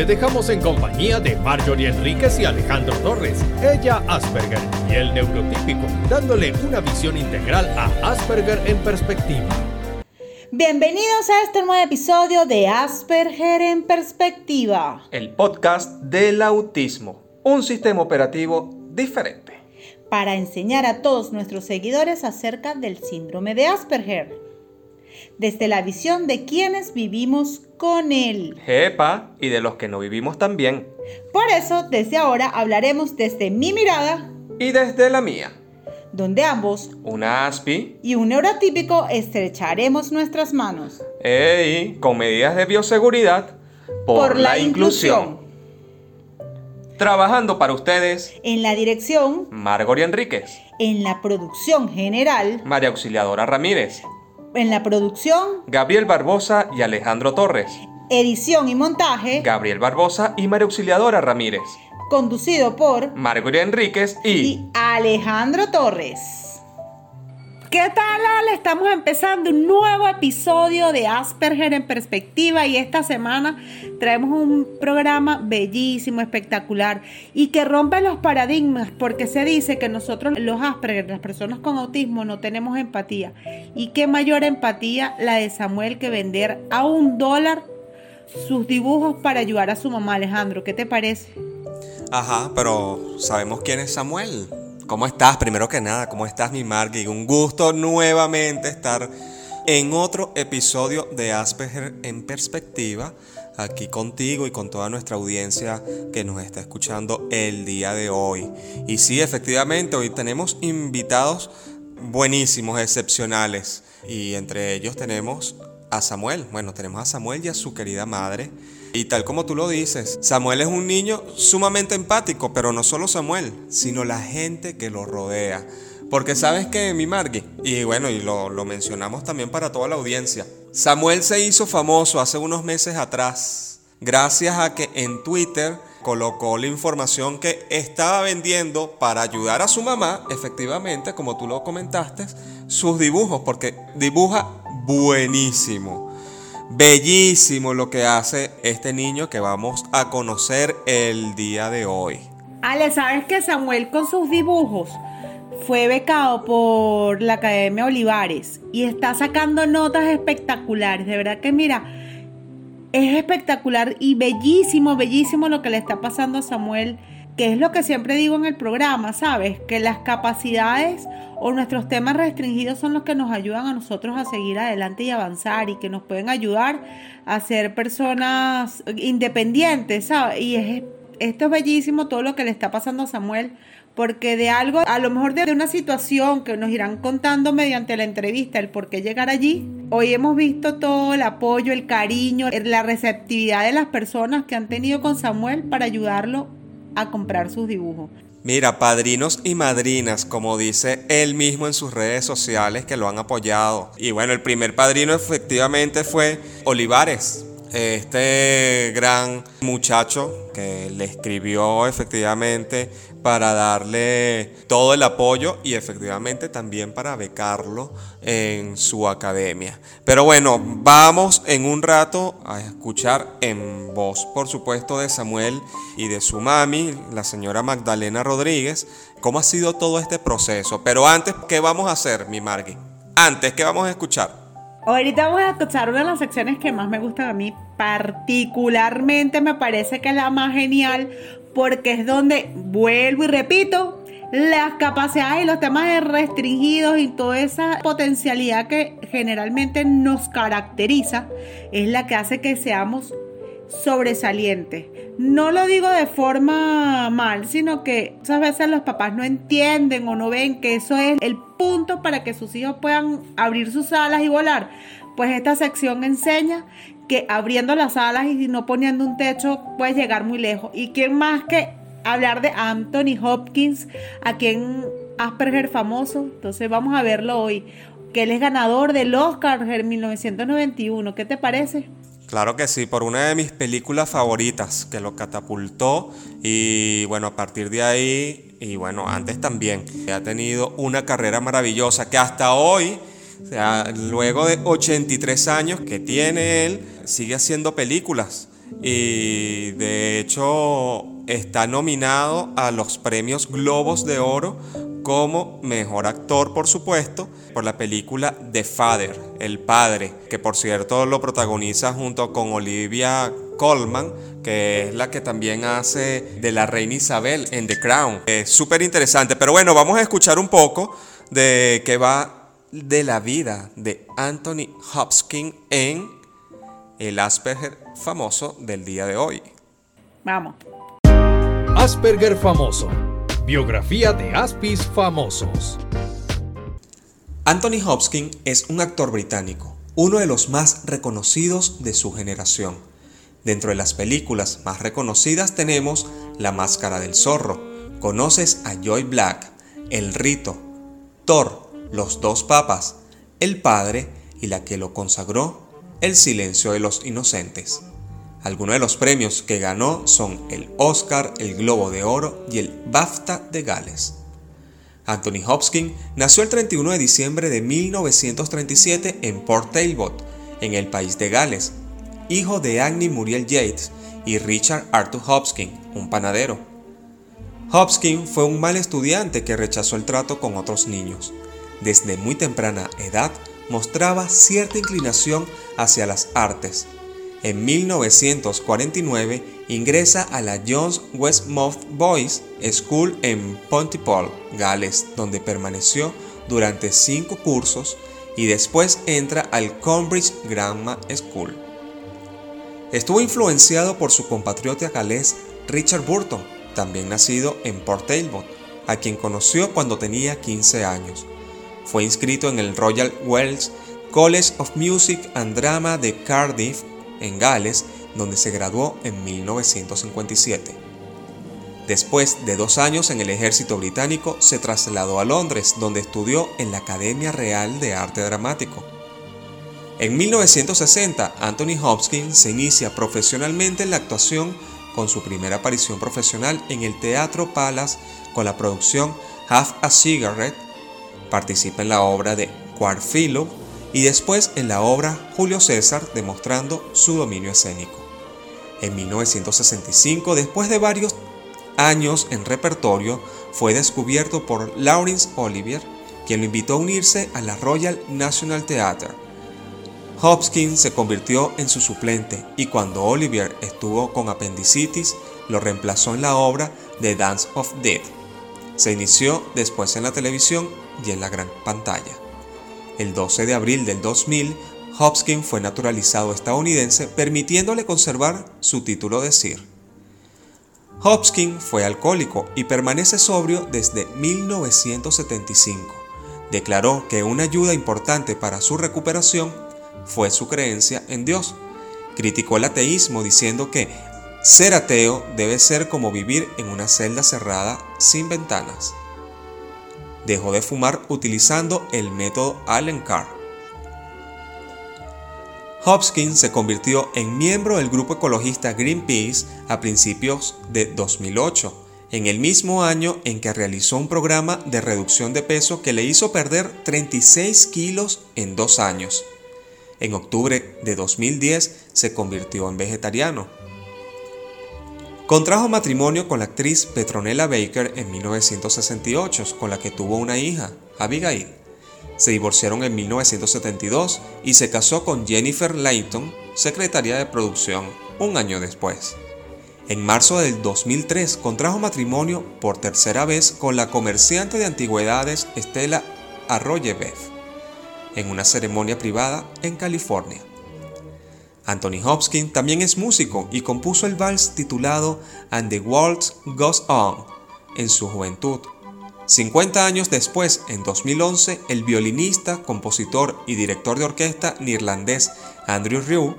Te dejamos en compañía de Marjorie Enríquez y Alejandro Torres, ella Asperger y el neurotípico, dándole una visión integral a Asperger en perspectiva. Bienvenidos a este nuevo episodio de Asperger en perspectiva. El podcast del autismo, un sistema operativo diferente. Para enseñar a todos nuestros seguidores acerca del síndrome de Asperger desde la visión de quienes vivimos con él. Jepa, y de los que no vivimos también. Por eso, desde ahora hablaremos desde mi mirada y desde la mía. Donde ambos, una ASPI y un neurotípico, estrecharemos nuestras manos. ¡Ey! Con medidas de bioseguridad por, la, inclusión. Trabajando para ustedes. En la dirección. Margoria Enríquez. En la producción general. María Auxiliadora Ramírez. En la producción, Gabriel Barbosa y Alejandro Torres. Edición y montaje, Gabriel Barbosa y María Auxiliadora Ramírez. Conducido por Margarita Enríquez y, y Alejandro Torres. ¿Qué tal, Ale? Estamos empezando un nuevo episodio de Asperger en perspectiva y esta semana traemos un programa bellísimo, espectacular y que rompe los paradigmas porque se dice que nosotros los Asperger, las personas con autismo, no tenemos empatía. Y qué mayor empatía la de Samuel que vender a un dólar sus dibujos para ayudar a su mamá, Alejandro. ¿Qué te parece? Ajá, pero ¿sabemos quién es Samuel? ¿Cómo estás? Primero que nada, ¿cómo estás mi Margui? Un gusto nuevamente estar en otro episodio de Asperger en perspectiva, aquí contigo y con toda nuestra audiencia que nos está escuchando el día de hoy. Y sí, efectivamente, hoy tenemos invitados buenísimos, excepcionales. Y entre ellos tenemos a Samuel. Bueno, tenemos a Samuel y a su querida madre. Y tal como tú lo dices, Samuel es un niño sumamente empático, pero no solo Samuel, sino la gente que lo rodea. Porque sabes que mi Margui, y bueno, y lo, lo mencionamos también para toda la audiencia, Samuel se hizo famoso hace unos meses atrás, gracias a que en Twitter colocó la información que estaba vendiendo para ayudar a su mamá, efectivamente, como tú lo comentaste, sus dibujos, porque dibuja buenísimo. Bellísimo lo que hace este niño que vamos a conocer el día de hoy. Ale, ¿sabes que Samuel con sus dibujos fue becado por la Academia Olivares y está sacando notas espectaculares? De verdad que mira, es espectacular y bellísimo, bellísimo lo que le está pasando a Samuel que es lo que siempre digo en el programa, ¿sabes? Que las capacidades o nuestros temas restringidos son los que nos ayudan a nosotros a seguir adelante y avanzar y que nos pueden ayudar a ser personas independientes, ¿sabes? Y es, esto es bellísimo todo lo que le está pasando a Samuel, porque de algo, a lo mejor de una situación que nos irán contando mediante la entrevista, el por qué llegar allí, hoy hemos visto todo el apoyo, el cariño, la receptividad de las personas que han tenido con Samuel para ayudarlo a comprar sus dibujos. Mira, padrinos y madrinas, como dice él mismo en sus redes sociales que lo han apoyado. Y bueno, el primer padrino efectivamente fue Olivares, este gran muchacho que le escribió efectivamente para darle todo el apoyo y efectivamente también para becarlo en su academia. Pero bueno, vamos en un rato a escuchar en voz, por supuesto, de Samuel y de su mami, la señora Magdalena Rodríguez, cómo ha sido todo este proceso. Pero antes, ¿qué vamos a hacer, mi Margui? Antes, ¿qué vamos a escuchar? Ahorita vamos a escuchar una de las secciones que más me gustan a mí, particularmente me parece que es la más genial porque es donde, vuelvo y repito, las capacidades y los temas restringidos y toda esa potencialidad que generalmente nos caracteriza es la que hace que seamos sobresalientes. No lo digo de forma mal, sino que muchas veces los papás no entienden o no ven que eso es el punto para que sus hijos puedan abrir sus alas y volar. Pues esta sección enseña que abriendo las alas y no poniendo un techo puedes llegar muy lejos. ¿Y quién más que hablar de Anthony Hopkins, a quien Asperger famoso. Entonces vamos a verlo hoy, que él es ganador del Oscar en 1991. ¿Qué te parece? Claro que sí, por una de mis películas favoritas que lo catapultó y bueno, a partir de ahí, y bueno, antes también, ha tenido una carrera maravillosa que hasta hoy, o sea, luego de 83 años que tiene él, sigue haciendo películas y de hecho está nominado a los premios Globos de Oro como mejor actor, por supuesto, por la película The Father, El Padre, que por cierto lo protagoniza junto con Olivia Colman, que es la que también hace de la reina Isabel en The Crown. Es súper interesante, pero bueno, vamos a escuchar un poco de qué va de la vida de Anthony Hopkins en el Asperger famoso del día de hoy. Vamos. Asperger famoso. Biografía de Aspis famosos. Anthony Hopkins es un actor británico, uno de los más reconocidos de su generación. Dentro de las películas más reconocidas tenemos La Máscara del Zorro, Conoces a Joy Black, El Rito, Thor, Los Dos Papas, El Padre y la que lo consagró, El Silencio de los Inocentes. Algunos de los premios que ganó son el Oscar, el Globo de Oro y el BAFTA de Gales. Anthony Hopkins nació el 31 de diciembre de 1937 en Port Talbot, en el país de Gales, hijo de Agnes Muriel Yates y Richard Arthur Hopkins, un panadero. Hopkins fue un mal estudiante que rechazó el trato con otros niños. Desde muy temprana edad mostraba cierta inclinación hacia las artes, en 1949 ingresa a la John's Westmouth Boys School en Pontypool, Gales, donde permaneció durante cinco cursos y después entra al Cambridge Grammar School. Estuvo influenciado por su compatriota galés Richard Burton, también nacido en Port Talbot, a quien conoció cuando tenía 15 años. Fue inscrito en el Royal Welsh College of Music and Drama de Cardiff en Gales, donde se graduó en 1957. Después de dos años en el ejército británico, se trasladó a Londres, donde estudió en la Academia Real de Arte Dramático. En 1960, Anthony Hopkins se inicia profesionalmente en la actuación con su primera aparición profesional en el Teatro Palace con la producción Half a Cigarette. Participa en la obra de Quartfilo y después en la obra Julio César demostrando su dominio escénico. En 1965, después de varios años en repertorio, fue descubierto por Laurence Olivier, quien lo invitó a unirse a la Royal National Theatre. Hopkins se convirtió en su suplente y cuando Olivier estuvo con apendicitis, lo reemplazó en la obra The Dance of Death. Se inició después en la televisión y en la gran pantalla. El 12 de abril del 2000, Hopkins fue naturalizado estadounidense, permitiéndole conservar su título de Sir. Hopkins fue alcohólico y permanece sobrio desde 1975. Declaró que una ayuda importante para su recuperación fue su creencia en Dios. Criticó el ateísmo diciendo que ser ateo debe ser como vivir en una celda cerrada sin ventanas dejó de fumar utilizando el método Allen Carr. Hopkins se convirtió en miembro del grupo ecologista Greenpeace a principios de 2008, en el mismo año en que realizó un programa de reducción de peso que le hizo perder 36 kilos en dos años. En octubre de 2010 se convirtió en vegetariano. Contrajo matrimonio con la actriz Petronella Baker en 1968, con la que tuvo una hija, Abigail. Se divorciaron en 1972 y se casó con Jennifer Layton, secretaria de producción, un año después. En marzo del 2003 contrajo matrimonio por tercera vez con la comerciante de antigüedades Stella Arroyebev en una ceremonia privada en California. Anthony Hopkins también es músico y compuso el vals titulado And the Waltz Goes On en su juventud. 50 años después, en 2011, el violinista, compositor y director de orquesta neerlandés Andrew Rieu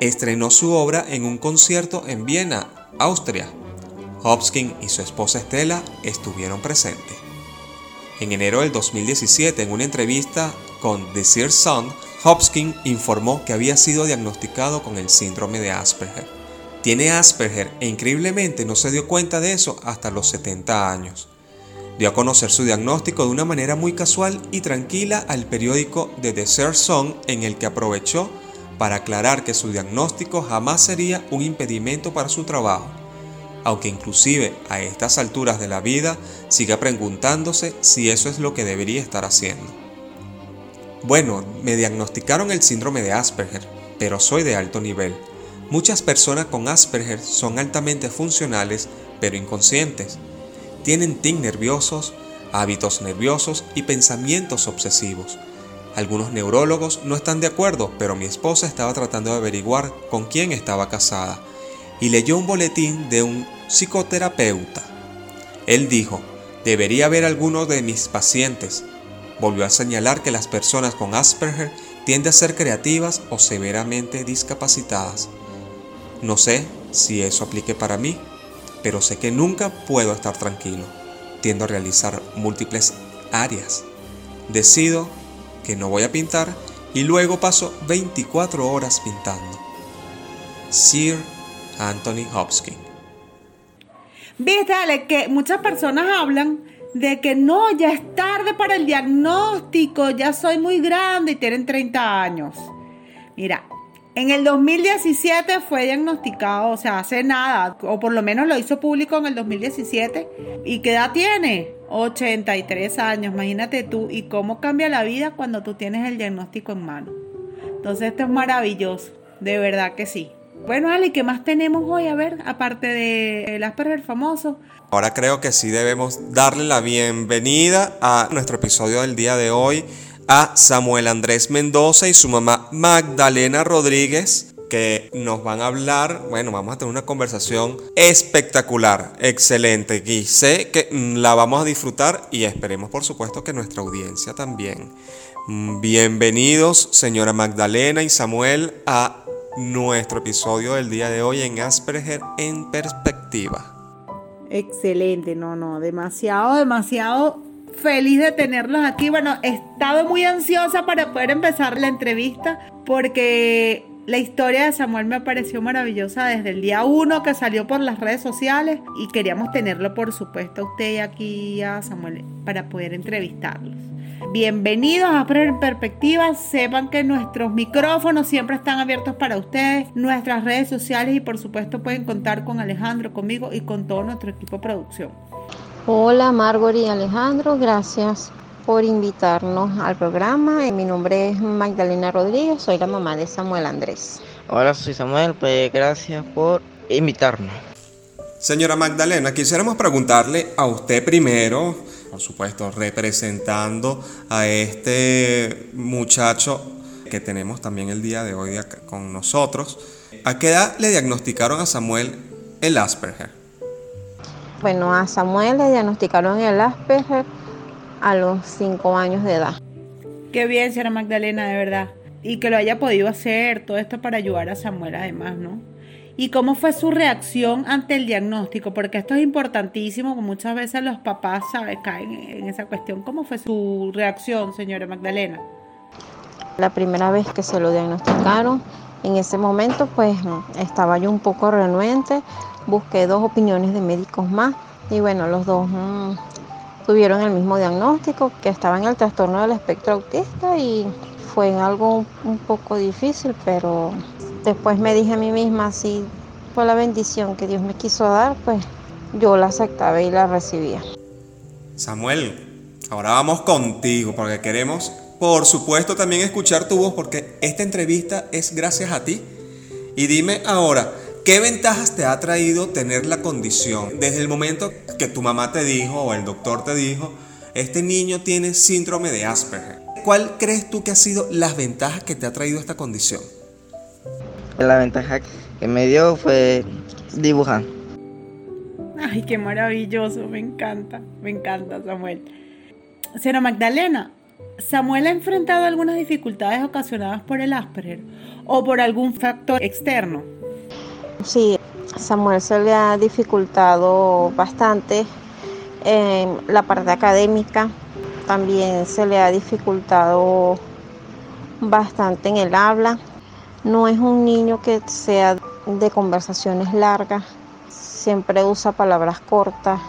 estrenó su obra en un concierto en Viena, Austria. Hopkins y su esposa Estela estuvieron presentes. En enero del 2017, en una entrevista con The Sears Sun, Hopkins informó que había sido diagnosticado con el síndrome de Asperger. Tiene Asperger e increíblemente no se dio cuenta de eso hasta los 70 años. Dio a conocer su diagnóstico de una manera muy casual y tranquila al periódico The Desert Sun en el que aprovechó para aclarar que su diagnóstico jamás sería un impedimento para su trabajo, aunque inclusive a estas alturas de la vida siga preguntándose si eso es lo que debería estar haciendo. Bueno, me diagnosticaron el síndrome de Asperger, pero soy de alto nivel. Muchas personas con Asperger son altamente funcionales, pero inconscientes. Tienen tic nerviosos, hábitos nerviosos y pensamientos obsesivos. Algunos neurólogos no están de acuerdo, pero mi esposa estaba tratando de averiguar con quién estaba casada y leyó un boletín de un psicoterapeuta. Él dijo, debería ver alguno de mis pacientes. Volvió a señalar que las personas con Asperger tienden a ser creativas o severamente discapacitadas. No sé si eso aplique para mí, pero sé que nunca puedo estar tranquilo. Tiendo a realizar múltiples áreas. Decido que no voy a pintar y luego paso 24 horas pintando. Sir Anthony Hopkins. Viste, Ale, que muchas personas hablan de que no, ya es tarde para el diagnóstico, ya soy muy grande y tienen 30 años. Mira, en el 2017 fue diagnosticado, o sea, hace nada, o por lo menos lo hizo público en el 2017. ¿Y qué edad tiene? 83 años, imagínate tú, y cómo cambia la vida cuando tú tienes el diagnóstico en mano. Entonces esto es maravilloso, de verdad que sí. Bueno, Ali, ¿qué más tenemos hoy? A ver, aparte del Asperger famoso. Ahora creo que sí debemos darle la bienvenida a nuestro episodio del día de hoy a Samuel Andrés Mendoza y su mamá Magdalena Rodríguez que nos van a hablar, bueno, vamos a tener una conversación espectacular, excelente, y sé que mm, la vamos a disfrutar y esperemos por supuesto que nuestra audiencia también. Mm, bienvenidos, señora Magdalena y Samuel, a nuestro episodio del día de hoy en Asperger en perspectiva. Excelente, no, no, demasiado, demasiado feliz de tenerlos aquí. Bueno, he estado muy ansiosa para poder empezar la entrevista porque la historia de Samuel me pareció maravillosa desde el día uno que salió por las redes sociales y queríamos tenerlo, por supuesto, a usted y aquí a Samuel para poder entrevistarlos. Bienvenidos a en Perspectiva. Sepan que nuestros micrófonos siempre están abiertos para ustedes, nuestras redes sociales y por supuesto pueden contar con Alejandro, conmigo y con todo nuestro equipo de producción. Hola Margory y Alejandro, gracias por invitarnos al programa. Mi nombre es Magdalena Rodríguez, soy la mamá de Samuel Andrés. Hola, soy Samuel, pues gracias por invitarnos. Señora Magdalena, quisiéramos preguntarle a usted primero, supuesto, representando a este muchacho que tenemos también el día de hoy con nosotros, ¿a qué edad le diagnosticaron a Samuel el Asperger? Bueno, a Samuel le diagnosticaron el Asperger a los 5 años de edad. Qué bien, señora Magdalena, de verdad. Y que lo haya podido hacer, todo esto para ayudar a Samuel además, ¿no? ¿Y cómo fue su reacción ante el diagnóstico? Porque esto es importantísimo, muchas veces los papás, ¿sabes? Caen en esa cuestión. ¿Cómo fue su reacción, señora Magdalena? La primera vez que se lo diagnosticaron, en ese momento pues estaba yo un poco renuente, busqué dos opiniones de médicos más y bueno, los dos mm, tuvieron el mismo diagnóstico, que estaba en el trastorno del espectro autista y fue algo un poco difícil, pero después me dije a mí misma, si fue la bendición que Dios me quiso dar, pues yo la aceptaba y la recibía. Samuel, ahora vamos contigo porque queremos, por supuesto, también escuchar tu voz porque esta entrevista es gracias a ti. Y dime ahora, ¿Qué ventajas te ha traído tener la condición? Desde el momento que tu mamá te dijo o el doctor te dijo, este niño tiene síndrome de Asperger. ¿Cuál crees tú que ha sido las ventajas que te ha traído esta condición? La ventaja que me dio fue dibujar. Ay, qué maravilloso, me encanta, me encanta Samuel. Señora Magdalena, ¿Samuel ha enfrentado algunas dificultades ocasionadas por el Asperger o por algún factor externo? Sí, Samuel se le ha dificultado bastante en la parte académica, también se le ha dificultado bastante en el habla. No es un niño que sea de conversaciones largas, siempre usa palabras cortas.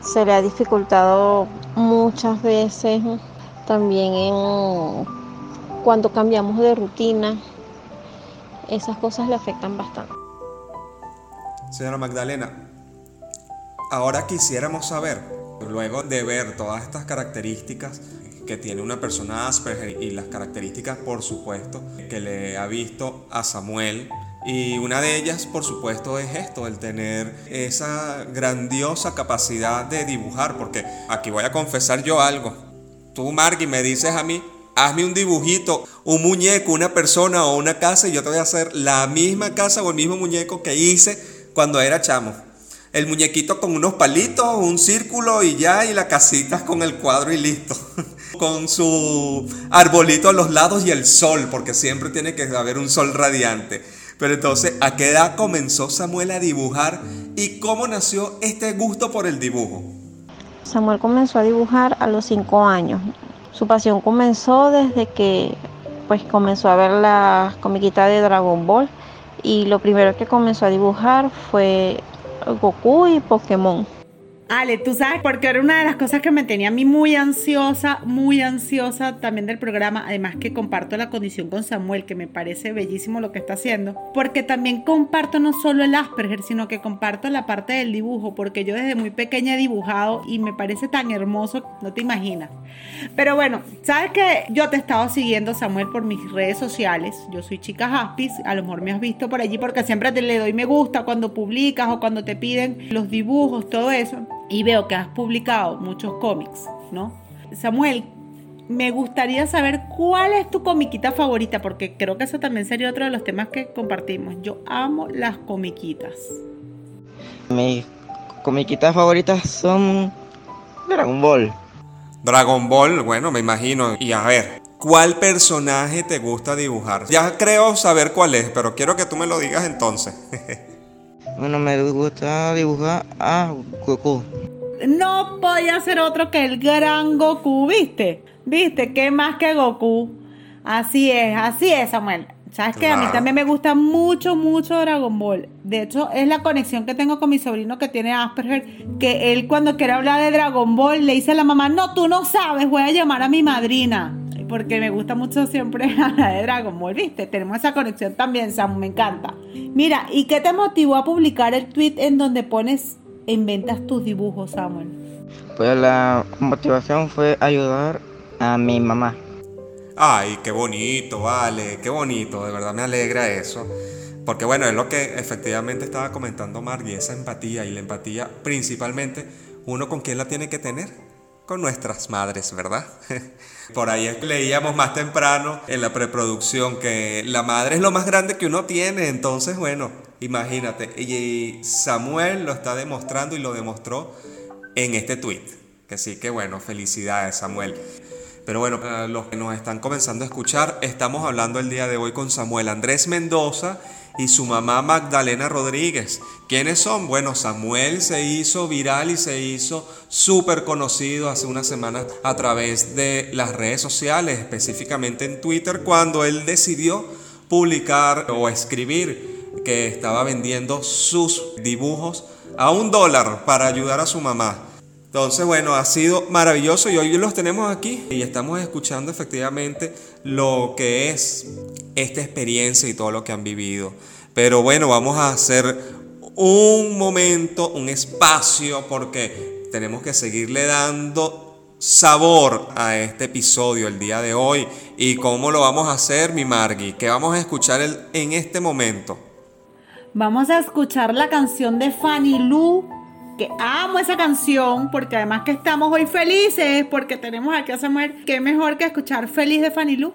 Se le ha dificultado muchas veces también en cuando cambiamos de rutina. Esas cosas le afectan bastante. Señora Magdalena, ahora quisiéramos saber, luego de ver todas estas características que tiene una persona Asperger y las características, por supuesto, que le ha visto a Samuel. Y una de ellas, por supuesto, es esto, el tener esa grandiosa capacidad de dibujar, porque aquí voy a confesar yo algo. Tú, Marky, me dices a mí, hazme un dibujito, un muñeco, una persona o una casa y yo te voy a hacer la misma casa o el mismo muñeco que hice cuando era chamo. El muñequito con unos palitos, un círculo y ya, y la casita con el cuadro y listo. con su arbolito a los lados y el sol, porque siempre tiene que haber un sol radiante. Pero entonces, ¿a qué edad comenzó Samuel a dibujar y cómo nació este gusto por el dibujo? Samuel comenzó a dibujar a los 5 años. Su pasión comenzó desde que pues comenzó a ver las comiquitas de Dragon Ball y lo primero que comenzó a dibujar fue Goku y Pokémon. Ale, tú sabes, porque era una de las cosas que me tenía a mí muy ansiosa, muy ansiosa también del programa, además que comparto la condición con Samuel, que me parece bellísimo lo que está haciendo, porque también comparto no solo el Asperger, sino que comparto la parte del dibujo, porque yo desde muy pequeña he dibujado y me parece tan hermoso, no te imaginas. Pero bueno, sabes que yo te he estado siguiendo, Samuel, por mis redes sociales, yo soy chica Jaspis, a lo mejor me has visto por allí porque siempre te le doy me gusta cuando publicas o cuando te piden los dibujos, todo eso y veo que has publicado muchos cómics, ¿no? Samuel, me gustaría saber cuál es tu comiquita favorita, porque creo que eso también sería otro de los temas que compartimos. Yo amo las comiquitas. Mis comiquitas favoritas son Dragon Ball. Dragon Ball, bueno, me imagino. Y a ver, ¿cuál personaje te gusta dibujar? Ya creo saber cuál es, pero quiero que tú me lo digas entonces. Bueno, me gusta dibujar a Goku. No podía ser otro que el gran Goku, ¿viste? ¿Viste? ¿Qué más que Goku? Así es, así es, Samuel. ¿Sabes qué? A mí también me gusta mucho, mucho Dragon Ball. De hecho, es la conexión que tengo con mi sobrino que tiene Asperger, que él cuando quiere hablar de Dragon Ball le dice a la mamá, no, tú no sabes, voy a llamar a mi madrina. Porque me gusta mucho siempre la de Dragon Ball, ¿viste? Tenemos esa conexión también, Samu, me encanta. Mira, ¿y qué te motivó a publicar el tweet en donde pones, inventas tus dibujos, Samuel? Pues la motivación fue ayudar a mi mamá. Ay, qué bonito, vale, qué bonito, de verdad me alegra eso. Porque bueno, es lo que efectivamente estaba comentando Margie, esa empatía y la empatía principalmente uno con quién la tiene que tener, con nuestras madres, ¿verdad? Por ahí leíamos más temprano en la preproducción que la madre es lo más grande que uno tiene, entonces bueno, imagínate, y Samuel lo está demostrando y lo demostró en este tweet. Que sí que bueno, felicidades Samuel. Pero bueno, para los que nos están comenzando a escuchar, estamos hablando el día de hoy con Samuel Andrés Mendoza y su mamá Magdalena Rodríguez. ¿Quiénes son? Bueno, Samuel se hizo viral y se hizo súper conocido hace unas semanas a través de las redes sociales, específicamente en Twitter, cuando él decidió publicar o escribir que estaba vendiendo sus dibujos a un dólar para ayudar a su mamá. Entonces, bueno, ha sido maravilloso y hoy los tenemos aquí y estamos escuchando efectivamente lo que es esta experiencia y todo lo que han vivido. Pero bueno, vamos a hacer un momento, un espacio, porque tenemos que seguirle dando sabor a este episodio el día de hoy. ¿Y cómo lo vamos a hacer, mi Margui? ¿Qué vamos a escuchar en este momento? Vamos a escuchar la canción de Fanny Lu que amo esa canción porque además que estamos hoy felices porque tenemos aquí a Samuel, qué mejor que escuchar Feliz de Fanny Lu.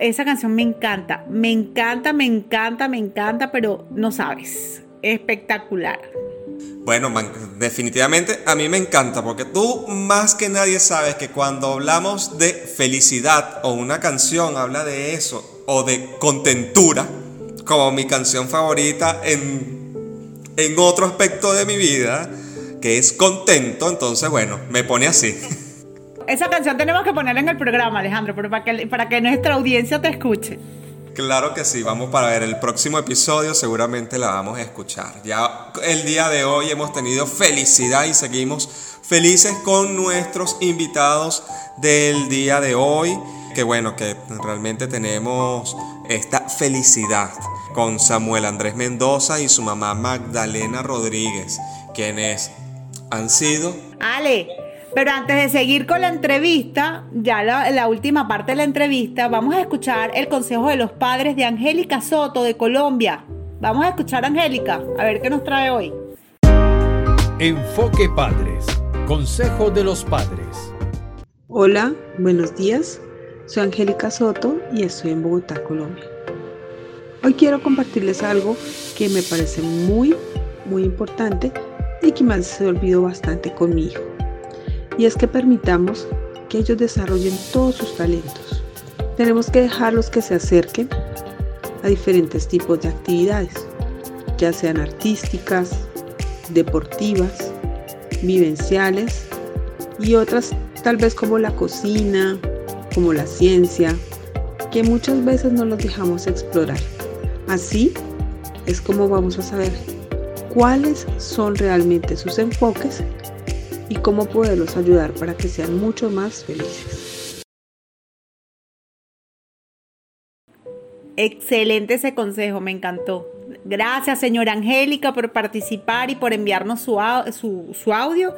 Esa canción me encanta, me encanta, me encanta, me encanta, pero no sabes, espectacular. Bueno, definitivamente a mí me encanta porque tú más que nadie sabes que cuando hablamos de felicidad o una canción habla de eso o de contentura, como mi canción favorita en, en otro aspecto de mi vida, que es contento, entonces bueno, me pone así. Esa canción tenemos que ponerla en el programa, Alejandro, pero para que, para que nuestra audiencia te escuche. Claro que sí, vamos para ver el próximo episodio, seguramente la vamos a escuchar. Ya el día de hoy hemos tenido felicidad y seguimos felices con nuestros invitados del día de hoy. Que bueno, que realmente tenemos esta felicidad con Samuel Andrés Mendoza y su mamá Magdalena Rodríguez, quienes han sido Ale, pero antes de seguir con la entrevista, ya la, la última parte de la entrevista, vamos a escuchar el consejo de los padres de Angélica Soto de Colombia. Vamos a escuchar a Angélica, a ver qué nos trae hoy. Enfoque Padres. Consejo de los Padres. Hola, buenos días. Soy Angélica Soto y estoy en Bogotá, Colombia. Hoy quiero compartirles algo que me parece muy, muy importante y que me se olvidó bastante con mi hijo. Y es que permitamos que ellos desarrollen todos sus talentos. Tenemos que dejarlos que se acerquen a diferentes tipos de actividades, ya sean artísticas, deportivas, vivenciales y otras tal vez como la cocina, como la ciencia, que muchas veces no los dejamos explorar. Así es como vamos a saber cuáles son realmente sus enfoques y cómo poderlos ayudar para que sean mucho más felices. Excelente ese consejo, me encantó. Gracias, señora Angélica, por participar y por enviarnos su, su, audio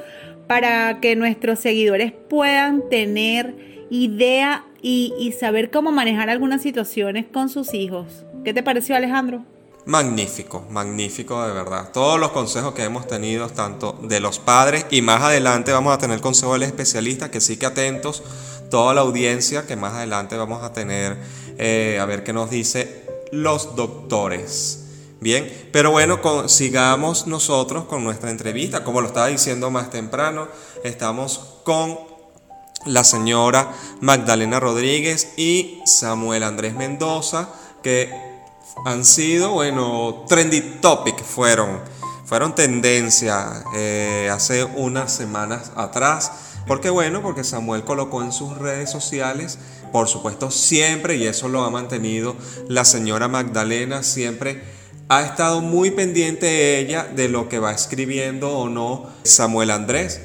para que nuestros seguidores puedan tener idea y saber cómo manejar algunas situaciones con sus hijos. ¿Qué te pareció, Alejandro? Magnífico, magnífico de verdad. Todos los consejos que hemos tenido, tanto de los padres y más adelante vamos a tener consejos del especialista, que sí que atentos, toda la audiencia, que más adelante vamos a tener, eh, a ver qué nos dice los doctores. Bien, pero bueno, sigamos nosotros con nuestra entrevista. Como lo estaba diciendo más temprano, estamos con la señora Magdalena Rodríguez y Samuel Andrés Mendoza, que han sido, bueno, trendy topic fueron, fueron tendencia eh, hace unas semanas atrás. Porque bueno, porque Samuel colocó en sus redes sociales, por supuesto siempre, y eso lo ha mantenido la señora Magdalena, siempre ha estado muy pendiente ella de lo que va escribiendo o no Samuel Andrés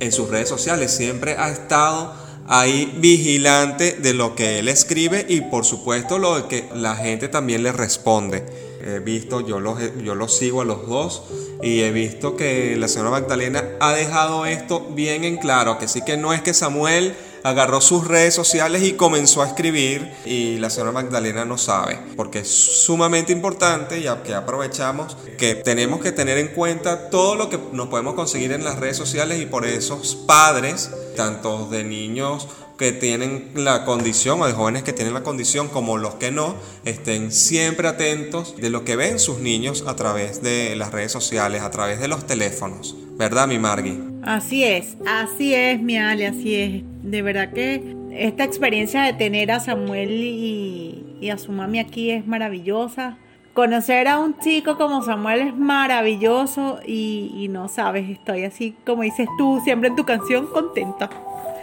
en sus redes sociales. Siempre ha estado ahí vigilante de lo que él escribe y por supuesto lo que la gente también le responde. He visto, yo los, yo los sigo a los dos y he visto que la señora Magdalena ha dejado esto bien en claro, que sí que no es que Samuel agarró sus redes sociales y comenzó a escribir y la señora Magdalena no sabe, porque es sumamente importante ya que aprovechamos que tenemos que tener en cuenta todo lo que nos podemos conseguir en las redes sociales y por esos padres, tanto de niños que tienen la condición o de jóvenes que tienen la condición como los que no, estén siempre atentos de lo que ven sus niños a través de las redes sociales, a través de los teléfonos. ¿Verdad, mi Margui? Así es, así es, mi Ale, así es. De verdad que esta experiencia de tener a Samuel y, a su mami aquí es maravillosa. Conocer a un chico como Samuel es maravilloso y, no sabes, estoy así como dices tú, siempre en tu canción, contenta.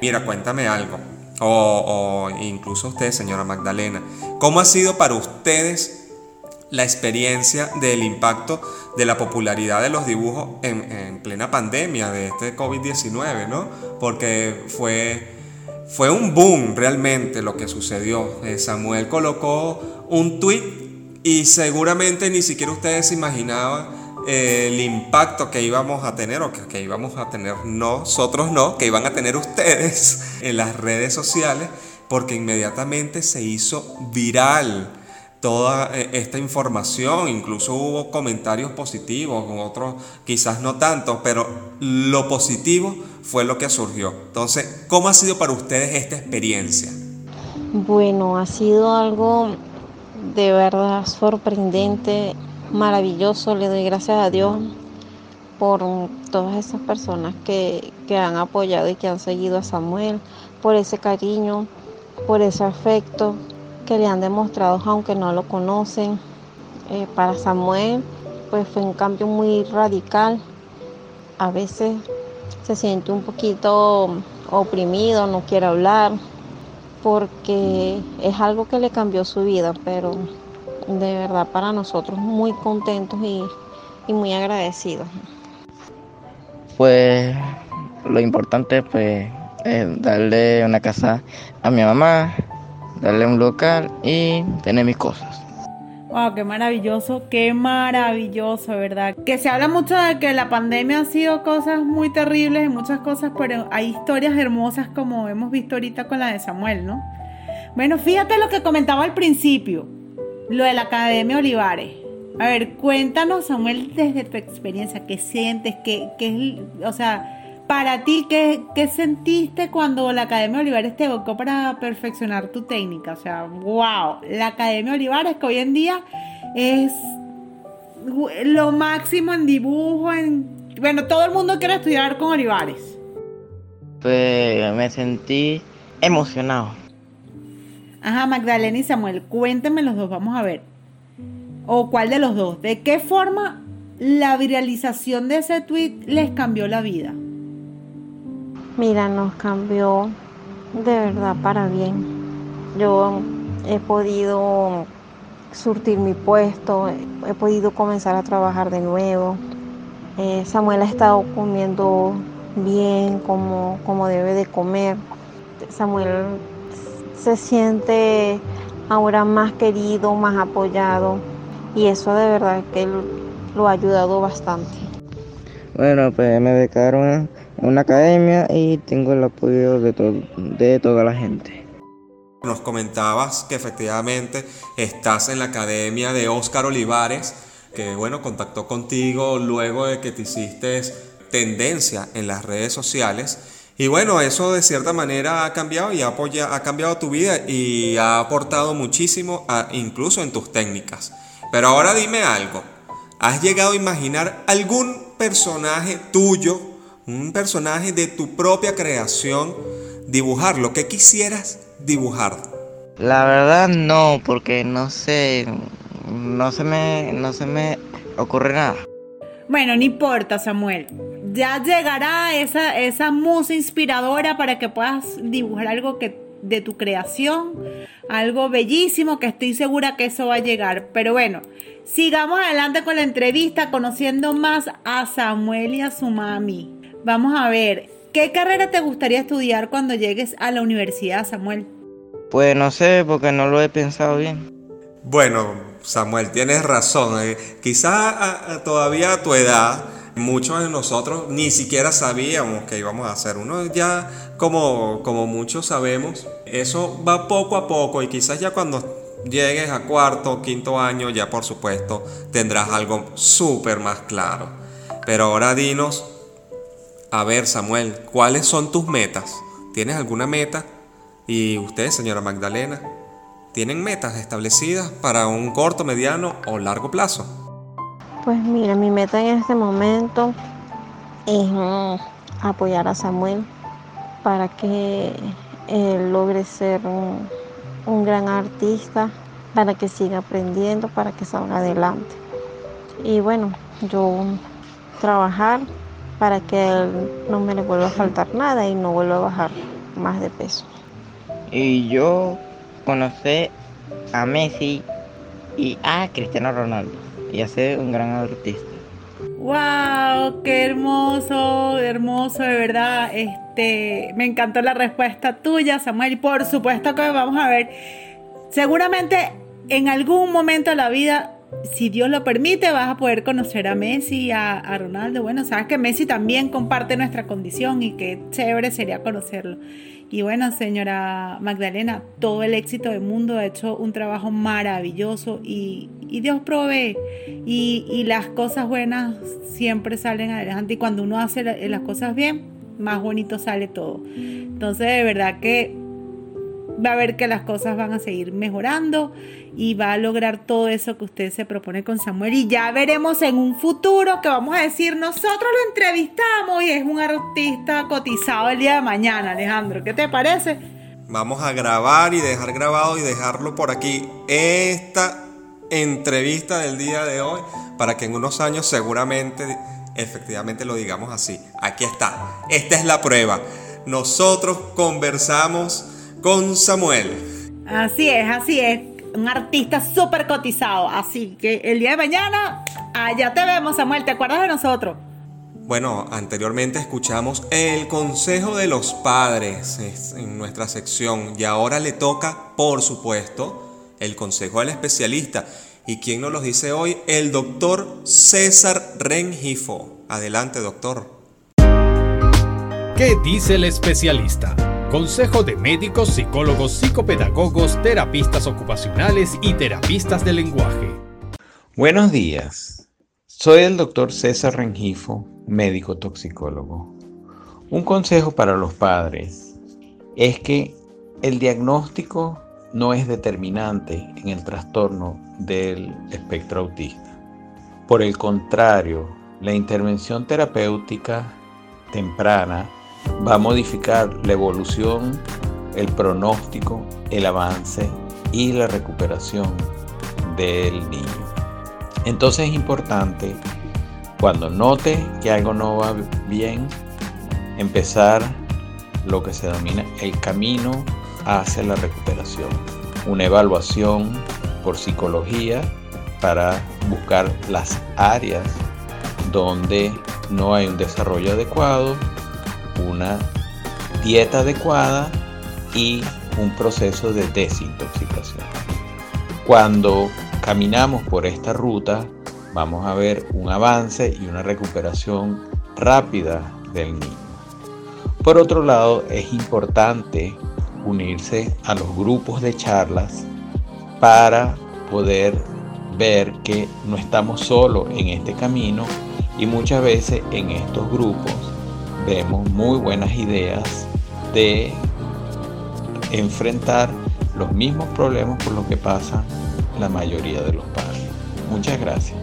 Mira, cuéntame algo. O, incluso usted, señora Magdalena. ¿Cómo ha sido para ustedes la experiencia del impacto de la popularidad de los dibujos en, plena pandemia de este COVID-19, ¿no? Porque fue, fue un boom realmente lo que sucedió. Eh, Samuel colocó un tweet y seguramente ni siquiera ustedes imaginaban el impacto que íbamos a tener o que, íbamos a tener nosotros no, que iban a tener ustedes en las redes sociales, porque inmediatamente se hizo viral toda eh, esta información, incluso hubo comentarios positivos, otros quizás no tanto, pero lo positivo fue lo que surgió. Entonces, ¿cómo ha sido para ustedes esta experiencia? Bueno, ha sido algo de verdad sorprendente maravilloso. Le doy gracias a Dios por todas esas personas que, han apoyado y que han seguido a Samuel, por ese cariño, por ese afecto que le han demostrado aunque no lo conocen. Eh, para Samuel pues fue un cambio muy radical. A veces se siente un poquito oprimido, no quiere hablar, porque es algo que le cambió su vida, pero de verdad para nosotros muy contentos y, muy agradecidos. Pues lo importante pues es darle una casa a mi mamá, darle un local y tener mis cosas. Wow, qué maravilloso, qué maravilloso, ¿verdad? Que se habla mucho de que la pandemia ha sido cosas muy terribles y muchas cosas, pero hay historias hermosas como hemos visto ahorita con la de Samuel, ¿no? Bueno, fíjate lo que comentaba al principio lo de la Academia Olivares. A ver, cuéntanos, Samuel, desde tu experiencia, ¿qué sientes? ¿Qué, qué o sea, para ti, ¿qué, ¿qué, sentiste cuando la Academia Olivares te evocó para perfeccionar tu técnica? O sea, wow, la Academia Olivares que hoy en día es lo máximo en dibujo, en... Bueno, todo el mundo quiere estudiar con Olivares. Pues me sentí emocionado Ajá, Magdalena y Samuel, cuéntenme los dos, vamos a ver. ¿O cuál de los dos? ¿De qué forma la viralización de ese tweet les cambió la vida? Mira, nos cambió de verdad para bien. Yo he podido surtir mi puesto, he podido comenzar a trabajar de nuevo. Eh, Samuel ha estado comiendo bien como, como debe de comer. Samuel se siente ahora más querido, más apoyado y eso de verdad que lo ha ayudado bastante. Bueno, pues me becaron una academia y tengo el apoyo de, de toda la gente. Nos comentabas que efectivamente estás en la academia de Óscar Olivares, que bueno, contactó contigo luego de que te hiciste tendencia en las redes sociales. Y bueno, eso de cierta manera ha cambiado y ha, ha cambiado tu vida y ha aportado muchísimo, incluso en tus técnicas. Pero ahora dime algo, ¿has llegado a imaginar algún personaje tuyo, un personaje de tu propia creación, dibujar lo que quisieras dibujar? La verdad no, porque no sé, no se me, no se me ocurre nada. Bueno, no importa, Samuel. Ya llegará esa, esa musa inspiradora para que puedas dibujar algo que, de tu creación, algo bellísimo que estoy segura que eso va a llegar. Pero bueno, sigamos adelante con la entrevista, conociendo más a Samuel y a su mami. Vamos a ver, ¿qué carrera te gustaría estudiar cuando llegues a la universidad, Samuel? Pues no sé, porque no lo he pensado bien. Bueno, Samuel, tienes razón. Eh. Quizás todavía a tu edad, muchos de nosotros ni siquiera sabíamos que íbamos a hacer. Uno ya, como, como muchos sabemos, eso va poco a poco y quizás ya cuando llegues a cuarto o quinto año, ya por supuesto tendrás algo súper más claro. Pero ahora dinos, a ver Samuel, ¿cuáles son tus metas? ¿Tienes alguna meta? Y usted, señora Magdalena, ¿Tienen metas establecidas para un corto, mediano o largo plazo? Pues mira, mi meta en este momento es mm, apoyar a Samuel para que él logre ser un, un gran artista, para que siga aprendiendo, para que salga adelante. Y bueno, yo trabajar para que él no me le vuelva a faltar nada y no vuelva a bajar más de peso. Y yo conocer a Messi y a Cristiano Ronaldo y a ser un gran artista. ¡Wow! ¡Qué hermoso! Hermoso, de verdad. Este, me encantó la respuesta tuya, Samuel. Por supuesto que vamos a ver. Seguramente en algún momento de la vida, si Dios lo permite, vas a poder conocer a Messi, a, a Ronaldo. Bueno, sabes que Messi también comparte nuestra condición y qué chévere sería conocerlo. Y bueno, señora Magdalena, todo el éxito del mundo ha hecho un trabajo maravilloso y, Dios provee. Y, las cosas buenas siempre salen adelante. Y cuando uno hace las cosas bien, más bonito sale todo. Entonces, de verdad que va a ver que las cosas van a seguir mejorando y va a lograr todo eso que usted se propone con Samuel. Y ya veremos en un futuro que vamos a decir, nosotros lo entrevistamos y es un artista cotizado el día de mañana, Alejandro. ¿Qué te parece? Vamos a grabar y dejar grabado y dejarlo por aquí esta entrevista del día de hoy para que en unos años seguramente efectivamente lo digamos así. Aquí está. Esta es la prueba. Nosotros conversamos con Samuel. Así es, así es. Un artista súper cotizado. Así que el día de mañana, allá te vemos, Samuel. ¿Te acuerdas de nosotros? Bueno, anteriormente escuchamos el consejo de los padres en nuestra sección y ahora le toca, por supuesto, el consejo del especialista. ¿Y quién nos lo dice hoy? El doctor César Rengifo. Adelante, doctor. ¿Qué dice el especialista? Consejo de médicos, psicólogos, psicopedagogos, terapistas ocupacionales y terapistas de lenguaje. Buenos días. Soy el doctor César Rengifo, médico toxicólogo. Un consejo para los padres es que el diagnóstico no es determinante en el trastorno del espectro autista. Por el contrario, la intervención terapéutica temprana va a modificar la evolución, el pronóstico, el avance y la recuperación del niño. Entonces es importante cuando note que algo no va bien, empezar lo que se denomina el camino hacia la recuperación. Una evaluación por psicología para buscar las áreas donde no hay un desarrollo adecuado una dieta adecuada y un proceso de desintoxicación. Cuando caminamos por esta ruta, vamos a ver un avance y una recuperación rápida del niño. Por otro lado, es importante unirse a los grupos de charlas para poder ver que no estamos solos en este camino y muchas veces en estos grupos vemos muy buenas ideas de enfrentar los mismos problemas por los que pasan la mayoría de los padres. Muchas gracias.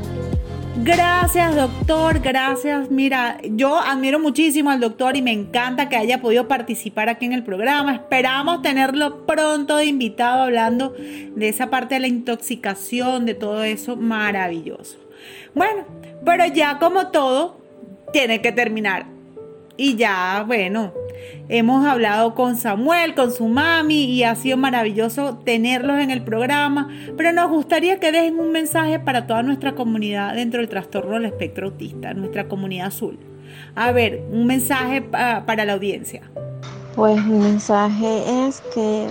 Gracias, doctor. Gracias. Mira, yo admiro muchísimo al doctor y me encanta que haya podido participar aquí en el programa. Esperamos tenerlo pronto de invitado hablando de esa parte de la intoxicación, de todo eso maravilloso. Bueno, pero ya como todo, tiene que terminar. Y ya, bueno, hemos hablado con Samuel, con su mami y ha sido maravilloso tenerlos en el programa, pero nos gustaría que dejen un mensaje para toda nuestra comunidad dentro del trastorno del espectro autista, nuestra comunidad azul. A ver, un mensaje para la audiencia. Pues mi mensaje es que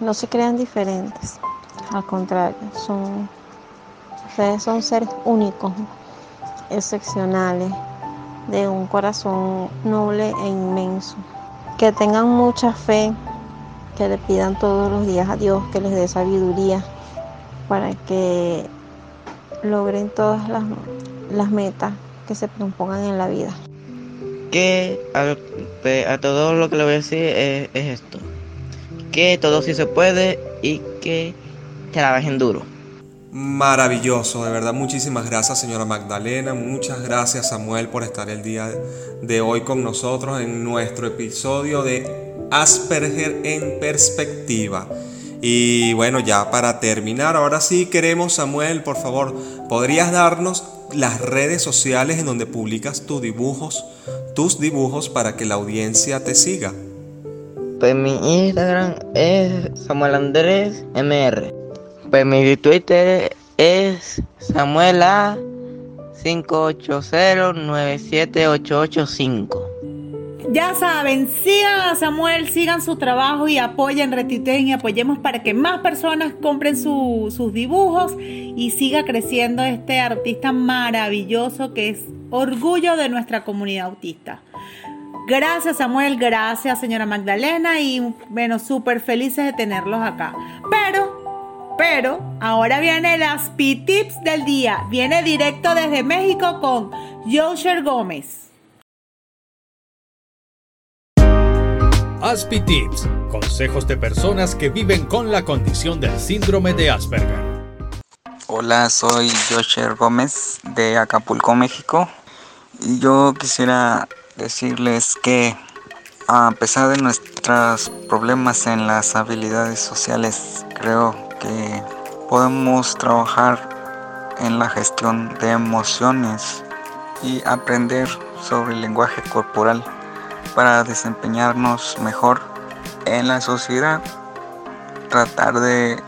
no se crean diferentes, al contrario, son ustedes son seres únicos, excepcionales de un corazón noble e inmenso. Que tengan mucha fe, que le pidan todos los días a Dios que les dé sabiduría para que logren todas las, las metas que se propongan en la vida. Que a, todo lo que le voy a decir es, es esto. Que todo sí se puede y que trabajen duro. Maravilloso, de verdad. Muchísimas gracias, señora Magdalena. Muchas gracias, Samuel, por estar el día de hoy con nosotros en nuestro episodio de Asperger en perspectiva. Y bueno, ya para terminar, ahora sí queremos, Samuel, por favor, ¿podrías darnos las redes sociales en donde publicas tus dibujos, tus dibujos para que la audiencia te siga? Pues mi Instagram es Samuel Andrés MR. Pues mi Twitter es Samuela 580-97885. Ya saben, sigan a Samuel, sigan su trabajo y apoyen, retuiteen y apoyemos para que más personas compren sus dibujos y siga creciendo este artista maravilloso que es orgullo de nuestra comunidad autista. Gracias Samuel, gracias señora Magdalena y bueno, súper felices de tenerlos acá. Pero pero ahora viene el Aspi Tips del día. Viene directo desde México con Josher Gómez. Aspi Tips, consejos de personas que viven con la condición del síndrome de Asperger. Hola, soy Josher Gómez de Acapulco, México. Y yo quisiera decirles que a pesar de nuestros problemas en las habilidades sociales, creo que podemos trabajar en la gestión de emociones y aprender sobre el lenguaje corporal para desempeñarnos mejor en la sociedad, tratar de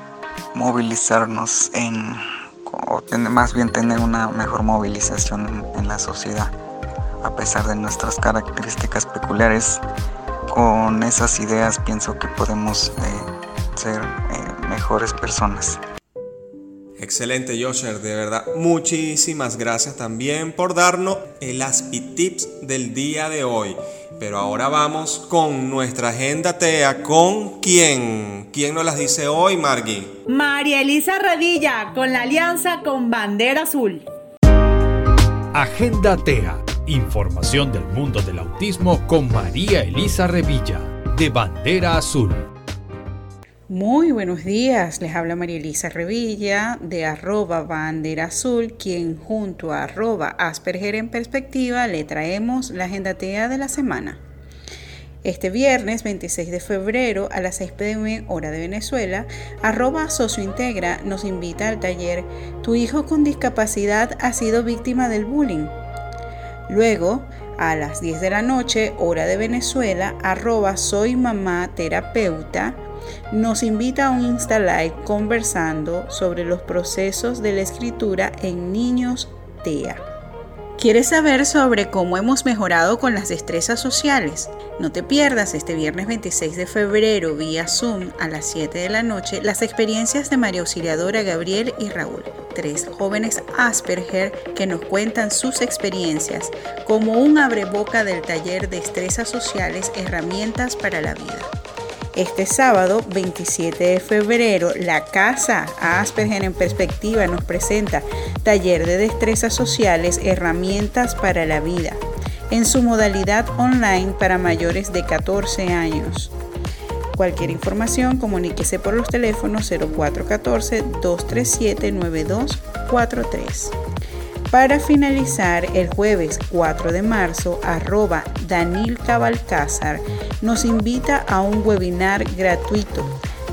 movilizarnos en, o más bien tener una mejor movilización en, la sociedad, a pesar de nuestras características peculiares. Con esas ideas pienso que podemos eh, ser eh, mejores personas. Excelente, Josher, de verdad. Muchísimas gracias también por darnos el ASPI Tips del día de hoy. Pero ahora vamos con nuestra agenda TEA. ¿Con quién? ¿Quién nos las dice hoy, Margui? María Elisa Revilla, con la alianza con Bandera Azul. Agenda TEA. Información del mundo del autismo con María Elisa Revilla, de Bandera Azul. Muy buenos días, les habla María Elisa Revilla de arroba bandera azul, quien junto a arroba Asperger en perspectiva le traemos la agenda TEA de la semana. Este viernes 26 de febrero a las 6 pm hora de Venezuela, arroba sociointegra nos invita al taller Tu hijo con discapacidad ha sido víctima del bullying. Luego, a las 10 de la noche, hora de Venezuela, arroba soy mamá terapeuta nos invita a un Insta Live conversando sobre los procesos de la escritura en niños TEA. ¿Quieres saber sobre cómo hemos mejorado con las destrezas sociales? No te pierdas este viernes 26 de febrero vía Zoom a las 7 de la noche las experiencias de María Auxiliadora Gabriel y Raúl, tres jóvenes Asperger que nos cuentan sus experiencias como un abreboca del taller Destrezas Sociales, Herramientas para la Vida. Este sábado 27 de febrero, la Casa Asperger en Perspectiva nos presenta Taller de Destrezas Sociales, Herramientas para la Vida, en su modalidad online para mayores de 14 años. Cualquier información, comuníquese por los teléfonos 0414-237-9243. Para finalizar, el jueves 4 de marzo, arroba Danil Cabalcázar nos invita a un webinar gratuito,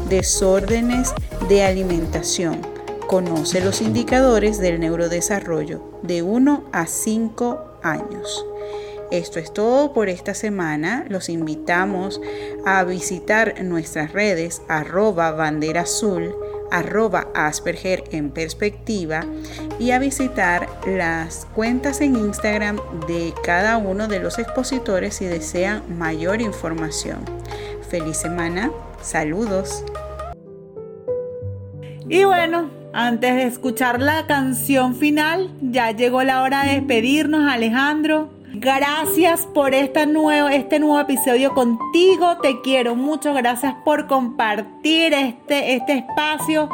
Desórdenes de Alimentación. Conoce los indicadores del neurodesarrollo de 1 a 5 años. Esto es todo por esta semana. Los invitamos a visitar nuestras redes arroba bandera azul arroba Asperger en perspectiva y a visitar las cuentas en Instagram de cada uno de los expositores si desean mayor información. Feliz semana, saludos. Y bueno, antes de escuchar la canción final, ya llegó la hora de despedirnos, Alejandro. Gracias por nuevo, este nuevo episodio contigo. Te quiero mucho. Gracias por compartir este, este espacio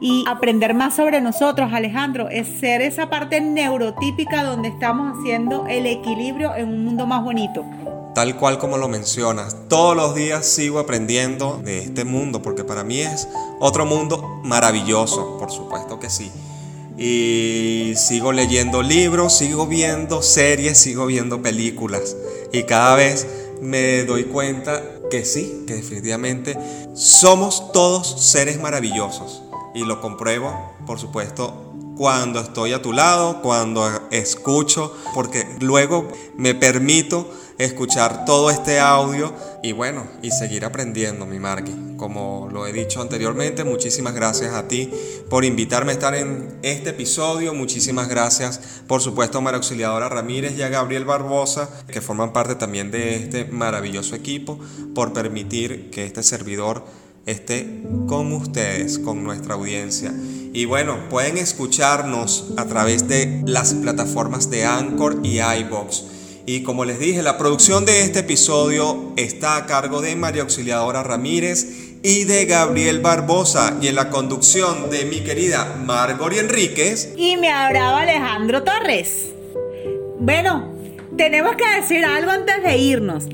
y aprender más sobre nosotros, Alejandro. Es ser esa parte neurotípica donde estamos haciendo el equilibrio en un mundo más bonito. Tal cual como lo mencionas, todos los días sigo aprendiendo de este mundo porque para mí es otro mundo maravilloso, por supuesto que sí. Y sigo leyendo libros, sigo viendo series, sigo viendo películas. Y cada vez me doy cuenta que sí, que definitivamente somos todos seres maravillosos. Y lo compruebo, por supuesto, cuando estoy a tu lado, cuando escucho, porque luego me permito escuchar todo este audio y bueno, y seguir aprendiendo, mi Marky. Como lo he dicho anteriormente, muchísimas gracias a ti por invitarme a estar en este episodio. Muchísimas gracias, por supuesto, a María Auxiliadora Ramírez y a Gabriel Barbosa, que forman parte también de este maravilloso equipo, por permitir que este servidor esté con ustedes, con nuestra audiencia. Y bueno, pueden escucharnos a través de las plataformas de Anchor y iBox. Y como les dije, la producción de este episodio está a cargo de María Auxiliadora Ramírez y de Gabriel Barbosa y en la conducción de mi querida Margori Enríquez y me hablaba Alejandro Torres. Bueno, tenemos que decir algo antes de irnos.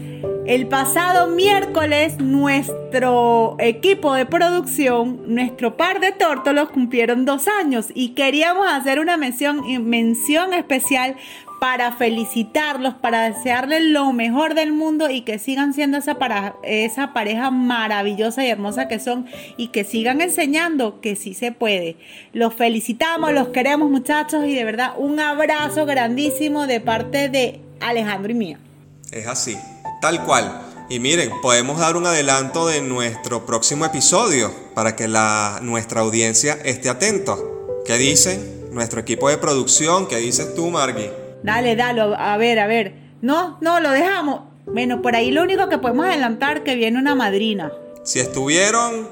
El pasado miércoles nuestro equipo de producción, nuestro par de tórtolos cumplieron dos años y queríamos hacer una mención, mención especial para felicitarlos, para desearles lo mejor del mundo y que sigan siendo esa, esa pareja maravillosa y hermosa que son y que sigan enseñando que sí se puede. Los felicitamos, los queremos muchachos y de verdad un abrazo grandísimo de parte de Alejandro y mía. Es así, tal cual. Y miren, podemos dar un adelanto de nuestro próximo episodio para que la, nuestra audiencia esté atento. ¿Qué dicen? Nuestro equipo de producción, ¿qué dices tú, Margui? Dale, dale, a ver, a ver. No, no, lo dejamos. Bueno, por ahí lo único que podemos adelantar que viene una madrina. Si estuvieron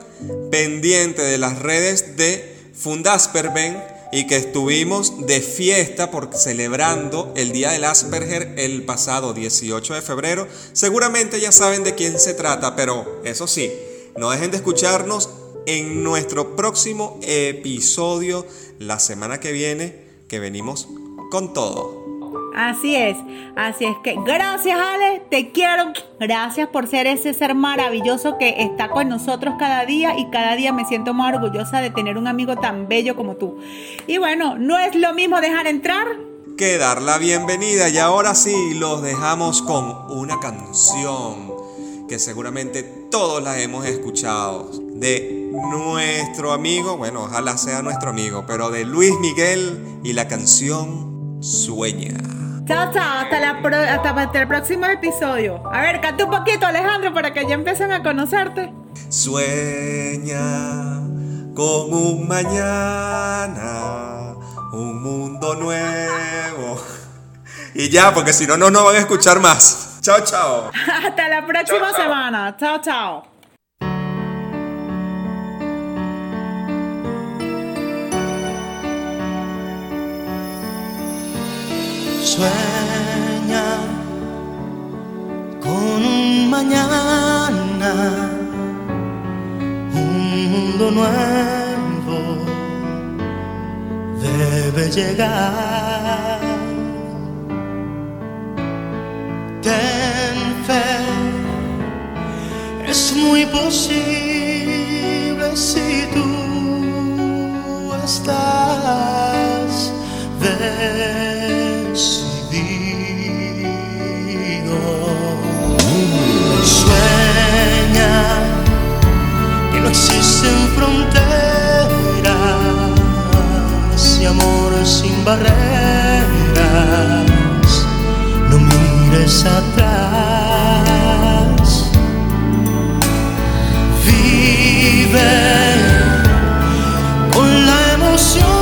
pendientes de las redes de Fundasperben y que estuvimos de fiesta por celebrando el Día del Asperger el pasado 18 de febrero, seguramente ya saben de quién se trata, pero eso sí, no dejen de escucharnos en nuestro próximo episodio la semana que viene, que venimos con todo. Así es, así es que gracias Ale, te quiero, gracias por ser ese ser maravilloso que está con nosotros cada día y cada día me siento más orgullosa de tener un amigo tan bello como tú. Y bueno, no es lo mismo dejar entrar que dar la bienvenida y ahora sí los dejamos con una canción que seguramente todos la hemos escuchado de nuestro amigo, bueno, ojalá sea nuestro amigo, pero de Luis Miguel y la canción Sueña. Chao, chao. Hasta, la hasta el próximo episodio. A ver, canta un poquito, Alejandro, para que ya empiecen a conocerte. Sueña con un mañana, un mundo nuevo. Y ya, porque si no, no nos van a escuchar más. Chao, chao. Hasta la próxima semana. Chao, chao. Sueña con un mañana, mundo nuevo debe llegar. Ten fe, es muy posible fronteras y amor sin barreras. No mires atrás. Vive con la emoción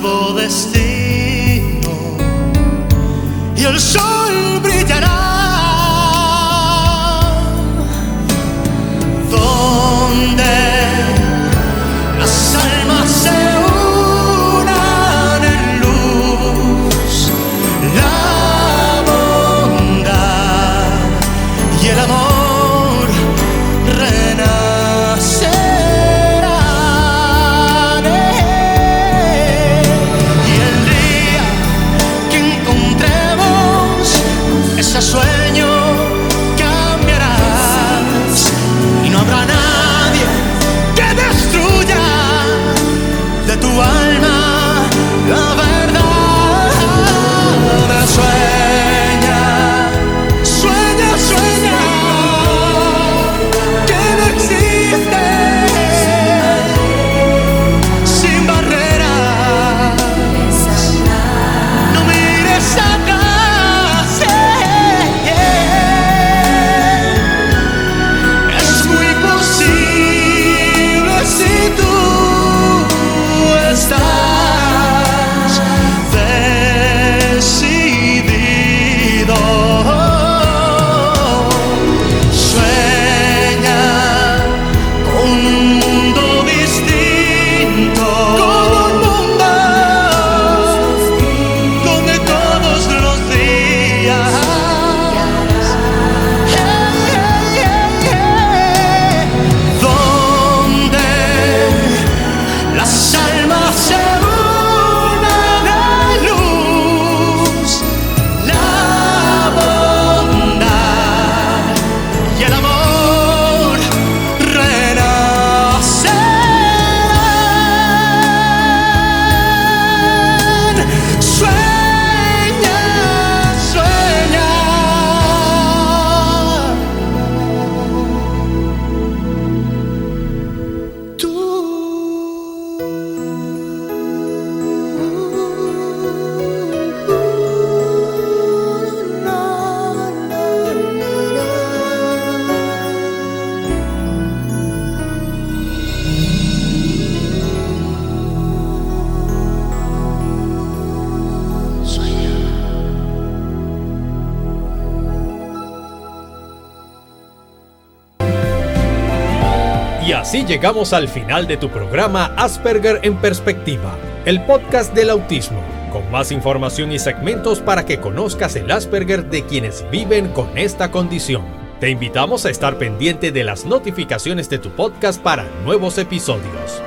nuevo destino. Y el sol llegamos al final de tu programa Asperger en Perspectiva, el podcast del autismo, con más información y segmentos para que conozcas el Asperger de quienes viven con esta condición. Te invitamos a estar pendiente de las notificaciones de tu podcast para nuevos episodios.